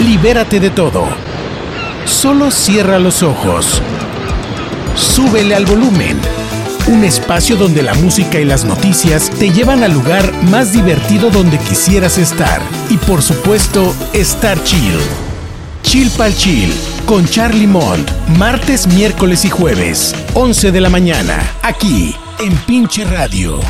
Libérate de todo. Solo cierra los ojos. Súbele al volumen. Un espacio donde la música y las noticias te llevan al lugar más divertido donde quisieras estar. Y por supuesto, estar chill. Chill pal chill con Charlie Mont. Martes, miércoles y jueves, 11 de la mañana. Aquí, en Pinche Radio.